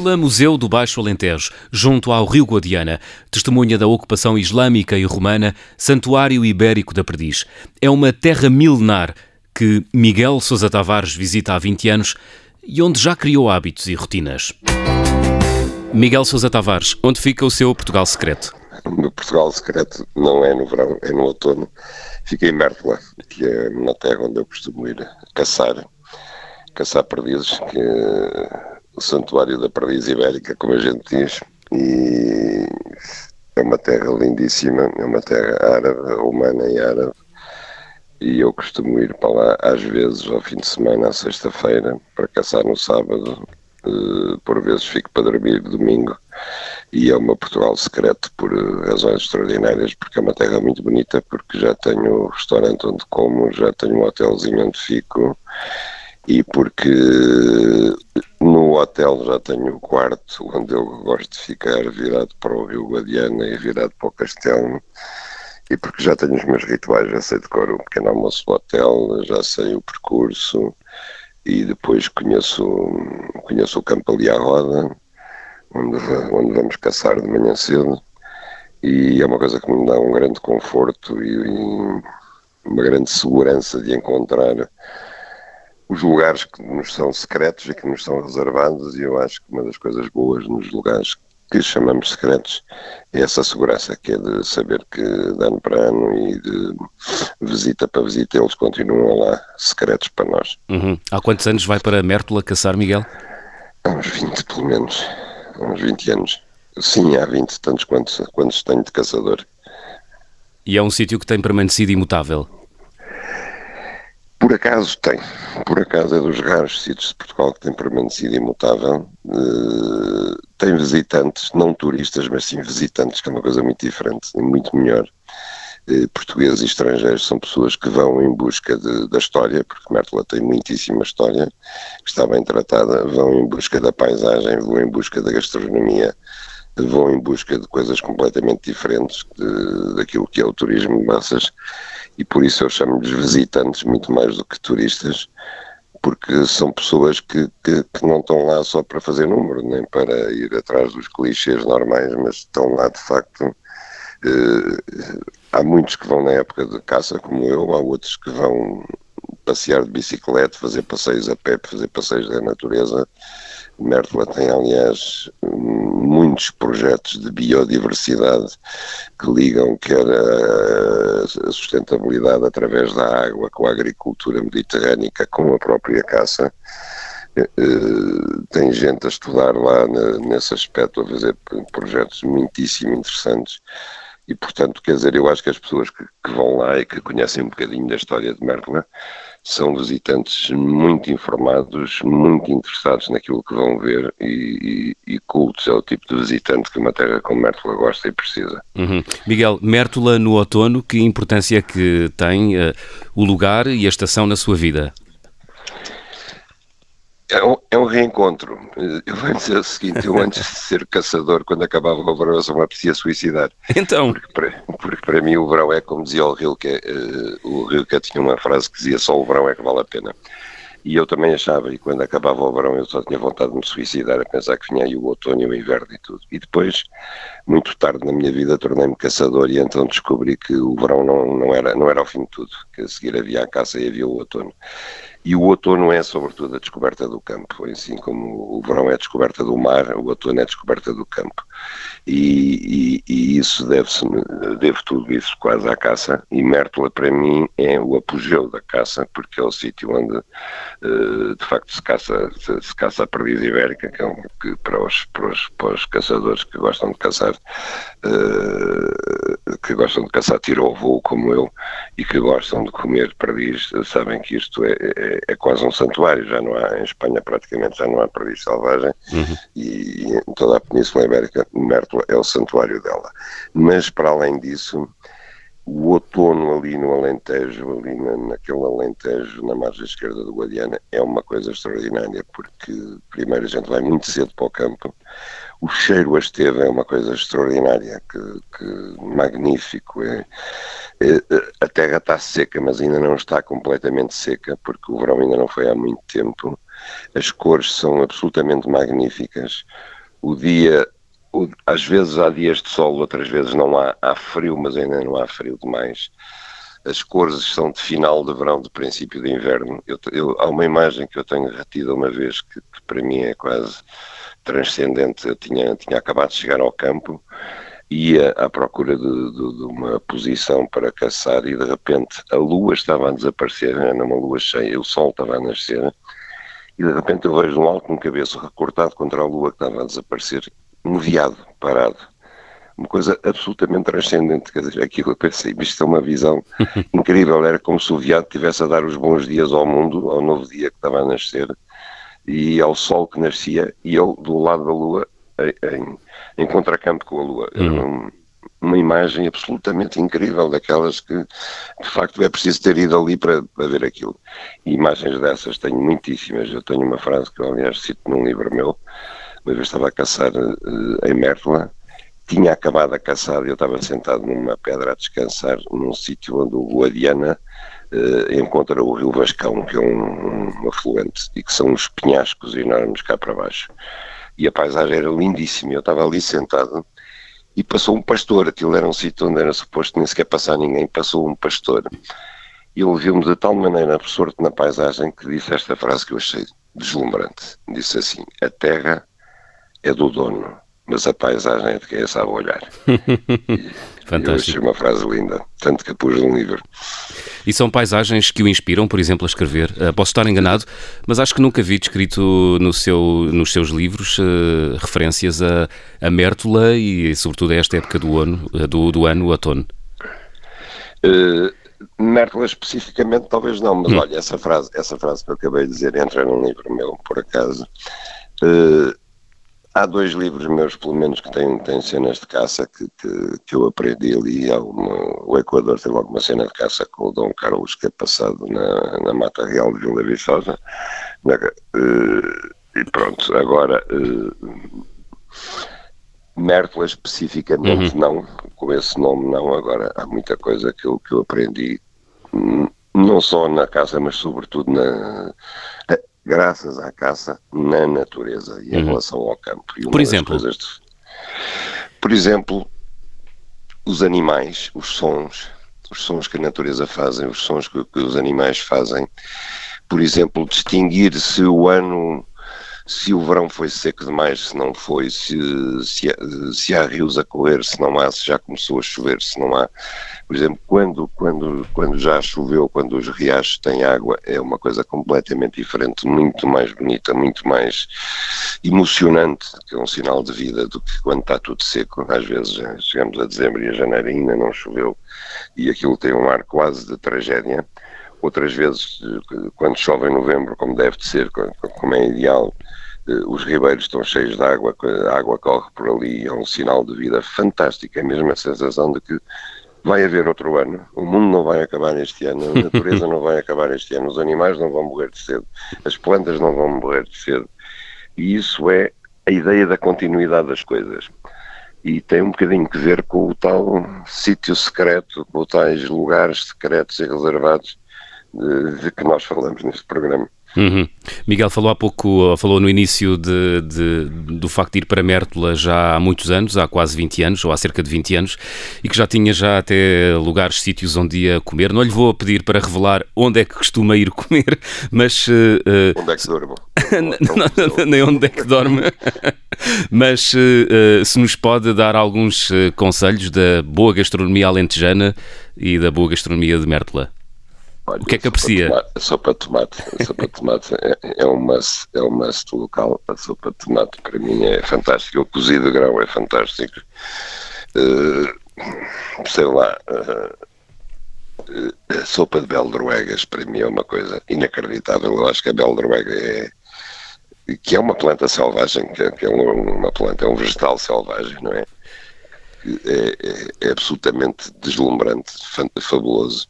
Vila Museu do Baixo Alentejo, junto ao Rio Guadiana, testemunha da ocupação islâmica e romana, santuário ibérico da Perdiz. É uma terra milenar que Miguel Sousa Tavares visita há 20 anos e onde já criou hábitos e rotinas. Miguel Sousa Tavares, onde fica o seu Portugal secreto? O meu Portugal secreto não é no verão, é no outono. Fica em Mértola, que é na terra onde eu costumo ir caçar, caçar perdizes, que o santuário da perdiz ibérica, como a gente diz, e é uma terra lindíssima, é uma terra árabe, humana e árabe, e eu costumo ir para lá às vezes ao fim de semana, à sexta-feira, para caçar no sábado, uh, por vezes fico para dormir domingo e é uma Portugal secreto por eh, razões extraordinárias, porque é uma terra muito bonita, porque já tenho restaurante onde como, já tenho um hotelzinho onde fico e porque no hotel já tenho o quarto onde eu gosto de ficar virado para o Rio Guadiana e virado para o Castelo. E porque já tenho os meus rituais, já sei decorar um pequeno almoço do hotel, já sei o percurso e depois conheço, conheço o campo ali à roda, onde, onde vamos caçar de manhã cedo. E é uma coisa que me dá um grande conforto e, e uma grande segurança de encontrar os lugares que nos são secretos e que nos são reservados e eu acho que uma das coisas boas nos lugares que chamamos secretos é essa segurança que é de saber que de ano para ano e de visita para visita eles continuam lá secretos para nós. Uhum. Há quantos anos vai para Mértola caçar, Miguel? Há uns 20 pelo menos, há uns 20 anos. Sim, há 20, tantos quantos, quantos tenho de caçador. E é um sítio que tem permanecido imutável? Por acaso tem, por acaso é dos raros sítios de Portugal que tem permanecido imutável. Uh, tem visitantes, não turistas, mas sim visitantes, que é uma coisa muito diferente e muito melhor. Uh, portugueses e estrangeiros são pessoas que vão em busca de, da história, porque Mértola tem muitíssima história, que está bem tratada, vão em busca da paisagem, vão em busca da gastronomia, vão em busca de coisas completamente diferentes de, daquilo que é o turismo de massas e por isso eu chamo-lhes visitantes muito mais do que turistas, porque são pessoas que, que, que, não estão lá só para fazer número, nem para ir atrás dos clichês normais, mas estão lá de facto. Eh, há muitos que vão na época de caça, como eu, há outros que vão passear de bicicleta, fazer passeios a pé, fazer passeios da natureza. Mértola tem, aliás, muitos projetos de biodiversidade que ligam quer a sustentabilidade através da água com a agricultura mediterrânica, com a própria caça. Eh, eh, tem gente a estudar lá nesse aspecto, a fazer projetos muitíssimo interessantes e portanto, quer dizer, eu acho que as pessoas que, que, vão lá e que conhecem um bocadinho da história de Mértola são visitantes muito informados, muito interessados naquilo que vão ver e, e, e cultos é o tipo de visitante que uma terra como Mértola gosta e precisa. Uhum. Miguel, Mértola no outono, que importância que tem uh, o lugar e a estação na sua vida? É um, é um, reencontro. Eu vou dizer o seguinte: eu antes de ser caçador, quando acabava o verão, eu só me apetecia suicidar. Então. Porque para, porque para mim o verão é como dizia o Rilke, uh, o Rilke tinha uma frase que dizia só o verão é que vale a pena. E eu também achava, e quando acabava o verão eu só tinha vontade de me suicidar, a pensar que vinha aí o outono e o inverno e tudo. E depois, muito tarde na minha vida, tornei-me caçador e então descobri que o verão não, não, era, não era o fim de tudo, que a seguir havia a caça e havia o outono. E o outono é, sobretudo, a descoberta do campo. Assim como o verão é a descoberta do mar, o outono é a descoberta do campo. E, e, e isso deve-se, devo tudo isso quase à caça. E Mértola, para mim, é o apogeu da caça, porque é o sítio onde, uh, de facto, se caça, se, caça a perdiz ibérica, que, é um, que para, os, para, os, para os caçadores que gostam de caçar, uh, que gostam de caçar tiro ao voo, como eu, e que gostam de comer perdiz, sabem que isto é, é é, quase um santuário, já não há, em Espanha praticamente já não há perdiz selvagem uhum. e em toda a Península Ibérica Mértola é o santuário dela. Mas para além disso, o outono ali no Alentejo, ali na, naquele Alentejo, na margem esquerda do Guadiana, é uma coisa extraordinária, porque primeiro a gente vai muito cedo para o campo, o cheiro a esteve é uma coisa extraordinária, que, que magnífico. É, a terra está seca, mas ainda não está completamente seca, porque o verão ainda não foi há muito tempo. as cores são absolutamente magníficas. O dia, o, às vezes há dias de sol, outras vezes não há, há frio, mas ainda não há frio demais. As cores são de final de verão, de princípio de inverno. Eu, eu, há uma imagem que eu tenho retida uma vez que, que para mim é quase transcendente. Eu tinha, tinha acabado de chegar ao campo ia à procura de, de, de, uma posição para caçar e de repente a lua estava a desaparecer, era uma lua cheia, o sol estava a nascer e de repente eu vejo um alto um cabeço recortado contra a lua que estava a desaparecer, um viado parado. Uma coisa absolutamente transcendente, quer dizer, aquilo eu pensei, isto é uma visão incrível, era como se o viado estivesse a dar os bons dias ao mundo, ao novo dia que estava a nascer, e ao sol que nascia, e eu do lado da lua em, em contracampo com a Lua. Uhum. uma imagem absolutamente incrível, daquelas que de facto é preciso ter ido ali para, para ver aquilo. E imagens dessas tenho muitíssimas. Eu tenho uma frase que eu, aliás, cito num livro meu. Uma vez estava a caçar uh, em Mértola, tinha acabado a caçar e eu estava sentado numa pedra a descansar num sítio onde o Guadiana uh, encontra o rio Vascão, que é um, um afluente, e que são uns penhascos enormes cá para baixo e a paisagem era lindíssima. Eu estava ali sentado e passou um pastor. Aquilo era um sítio onde era suposto nem sequer passar ninguém. Passou um pastor e ele viu-me de tal maneira absorto na paisagem que disse esta frase que eu achei deslumbrante. Disse assim: A terra é do dono, mas a paisagem é de quem sabe olhar. Fantástico. Eu achei uma frase linda, tanto que pus num livro. E são paisagens que o inspiram, por exemplo, a escrever. Uh, posso estar enganado, mas acho que nunca vi descrito no seu, nos seus livros uh, referências a, a Mértola e, sobretudo, a esta época do ano, uh, do, do ano, o outono. Mértola especificamente talvez não, mas hum. olha, essa frase, essa frase que eu acabei de dizer entra num livro meu, por acaso. Uh, Há dois livros meus, pelo menos, que têm, têm cenas de caça que, que, que eu aprendi ali. O Equador teve alguma cena de caça com o Dom Carlos, que é passado na, na Mata Real de Vila Viçosa. Na, uh, e pronto, agora. Uh, Mértola especificamente uhum. não, com esse nome não, agora há muita coisa que eu, que eu aprendi, hum, não só na caça, mas sobretudo na, graças à caça na natureza e em uhum. relação ao campo. Por exemplo? De... Por exemplo, os animais, os sons, os sons que a natureza fazem, os sons que, que os animais fazem. Por exemplo, distinguir se o ano se o verão foi seco demais, se não foi, se, se, se, há rios a correr, se não há, se já começou a chover, se não há. Por exemplo, quando, quando, quando já choveu, quando os riachos têm água, é uma coisa completamente diferente, muito mais bonita, muito mais emocionante, que é um sinal de vida do que quando está tudo seco. Às vezes chegamos a dezembro e a janeiro ainda não choveu e aquilo tem um ar quase de tragédia outras vezes, quando chove em novembro, como deve de ser, como é ideal, eh, os ribeiros estão cheios de água, a água corre por ali, é um sinal de vida fantástico, é mesmo a sensação de que vai haver outro ano, o mundo não vai acabar este ano, a natureza não vai acabar este ano, os animais não vão morrer de cedo, as plantas não vão morrer de cedo. E isso é a ideia da continuidade das coisas. E tem um bocadinho que ver com o tal sítio secreto, com os tais lugares secretos e reservados de, de que nós falamos neste programa. Uhum. Miguel falou há pouco, falou no início de, de, do facto de ir para Mértola já há muitos anos, há quase 20 anos, ou há cerca de 20 anos, e que já tinha já até lugares, sítios onde ia comer. Não lhe vou pedir para revelar onde é que costuma ir comer, mas... Uh, onde é que dorme? Nem onde é que dorme. mas uh, se nos pode dar alguns conselhos da boa gastronomia alentejana e da boa gastronomia de Mértola. Olha, o que é que aprecia? A sopa de tomate, a sopa de tomate é, é, um must, é um must local. A sopa de tomate para mim é fantástica. O cozido de grão é fantástico. Uh, sei lá, uh, a sopa de beldroegas para mim é uma coisa inacreditável. Eu acho que a beldroega é que é uma planta selvagem, que é, que é uma planta, é um vegetal selvagem, não é? É, é, é absolutamente deslumbrante, fabuloso.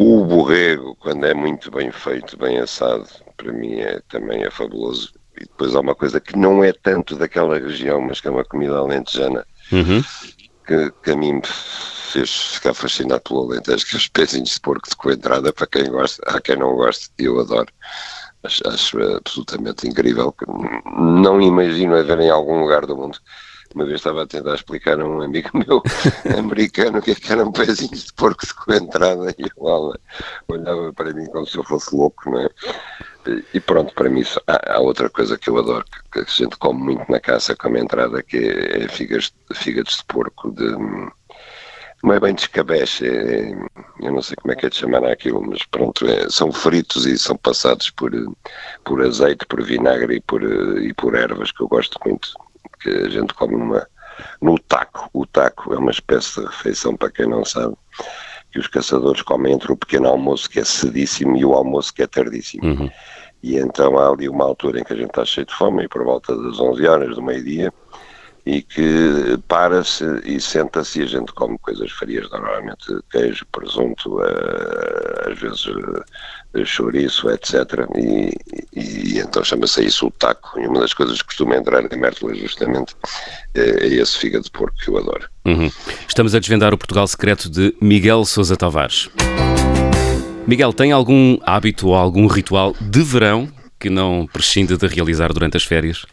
O borrego, quando é muito bem feito, bem assado, para mim é, também é fabuloso. E depois há uma coisa que não é tanto daquela região, mas que é uma comida alentejana, uhum. que, que a mim me fez ficar fascinado pelo Alentejo, que é os pezinhos de porco de coentrada, para quem gosta, há quem não goste, eu adoro. Acho, acho absolutamente incrível. Não imagino haver em algum lugar do mundo uma vez estava a tentar explicar a um amigo meu americano o que, é que eram pezinhos de porco com entrada e ele olhava para mim como se eu fosse louco, não é? E pronto, para mim há, há, outra coisa que eu adoro, que, a gente come muito na caça como entrada, que é, é fígados, fígados de porco, de, não é bem de escabeche, é, eu não sei como é que é de chamar aquilo, mas pronto, é, são fritos e são passados por, por azeite, por vinagre e por, e por ervas, que eu gosto muito que a gente come uma, no taco. O taco é uma espécie de refeição, para quem não sabe, que os caçadores comem entre o pequeno almoço, que é cedíssimo, e o almoço, que é tardíssimo. Uhum. E então há ali uma altura em que a gente está cheio de fome, e por volta das 11 horas do meio-dia, e que para-se e senta-se e a gente come coisas frias, normalmente queijo, presunto, eh, às vezes eh, chouriço, etc. E, e então chama-se isso o taco. E uma das coisas que costuma entrar em Mértola justamente é, é esse fígado de porco que eu adoro. Uhum. Estamos a desvendar o Portugal secreto de Miguel Sousa Tavares. Miguel, tem algum hábito ou algum ritual de verão que não prescinde de realizar durante as férias?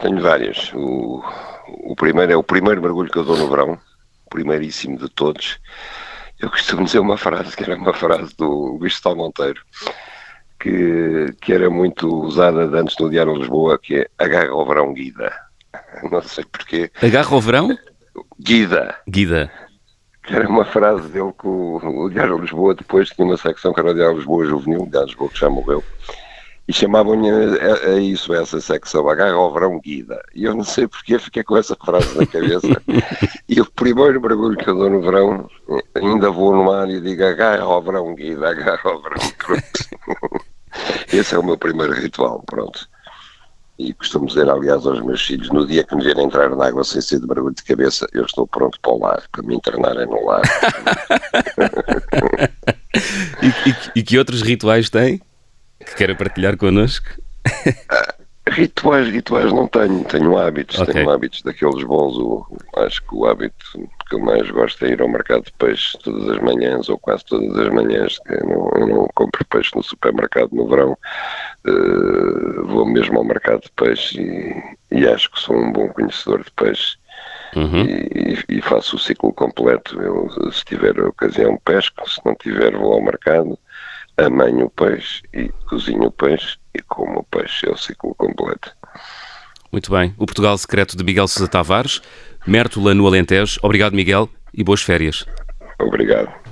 Tenho várias. O, o primeiro é o primeiro mergulho que eu dou no verão, primeiríssimo de todos. Eu costumo dizer uma frase que era uma frase do Luís Tal Monteiro, que, que era muito usada antes no Diário de Lisboa, que é agarra ao verão guida. Não sei porquê. Agarra ao verão? Guida. Guida. Que era uma frase dele que o, o Diário de Lisboa depois tinha uma secção que era o Diário de Lisboa Juvenil, o Diário de Lisboa que já morreu e chamavam-lhe a, a, isso, a essa secção, agarra ao verão guida. E eu não sei porque fiquei com essa frase na cabeça. e o primeiro mergulho que eu dou no verão, ainda vou no mar e digo verão guida, verão. Pronto. Esse é o meu primeiro ritual, pronto. E costumo dizer, aliás, aos meus filhos, no dia que me vierem entrar na água sem ser de mergulho de cabeça, eu estou pronto para o lar, para me internarem no lar. e, e, e que outros rituais tem? Que queira partilhar connosco? Rituais, rituais não tenho, tenho hábitos, okay. tenho hábitos daqueles bons. O, acho que o hábito que eu mais gosto é ir ao mercado de peixe todas as manhãs, ou quase todas as manhãs. Eu não, eu não compro peixe no supermercado no verão, uh, vou mesmo ao mercado de peixe e, e, acho que sou um bom conhecedor de peixe. Uhum. E, e, faço o ciclo completo. Eu, se tiver a ocasião, pesco, se não tiver, vou ao mercado amanho o peixe e cozinho o peixe e como o peixe, é o ciclo completo. Muito bem. O Portugal Secreto de Miguel Sousa Tavares, Mértola no Alentejo. Obrigado, Miguel, e boas férias. Obrigado.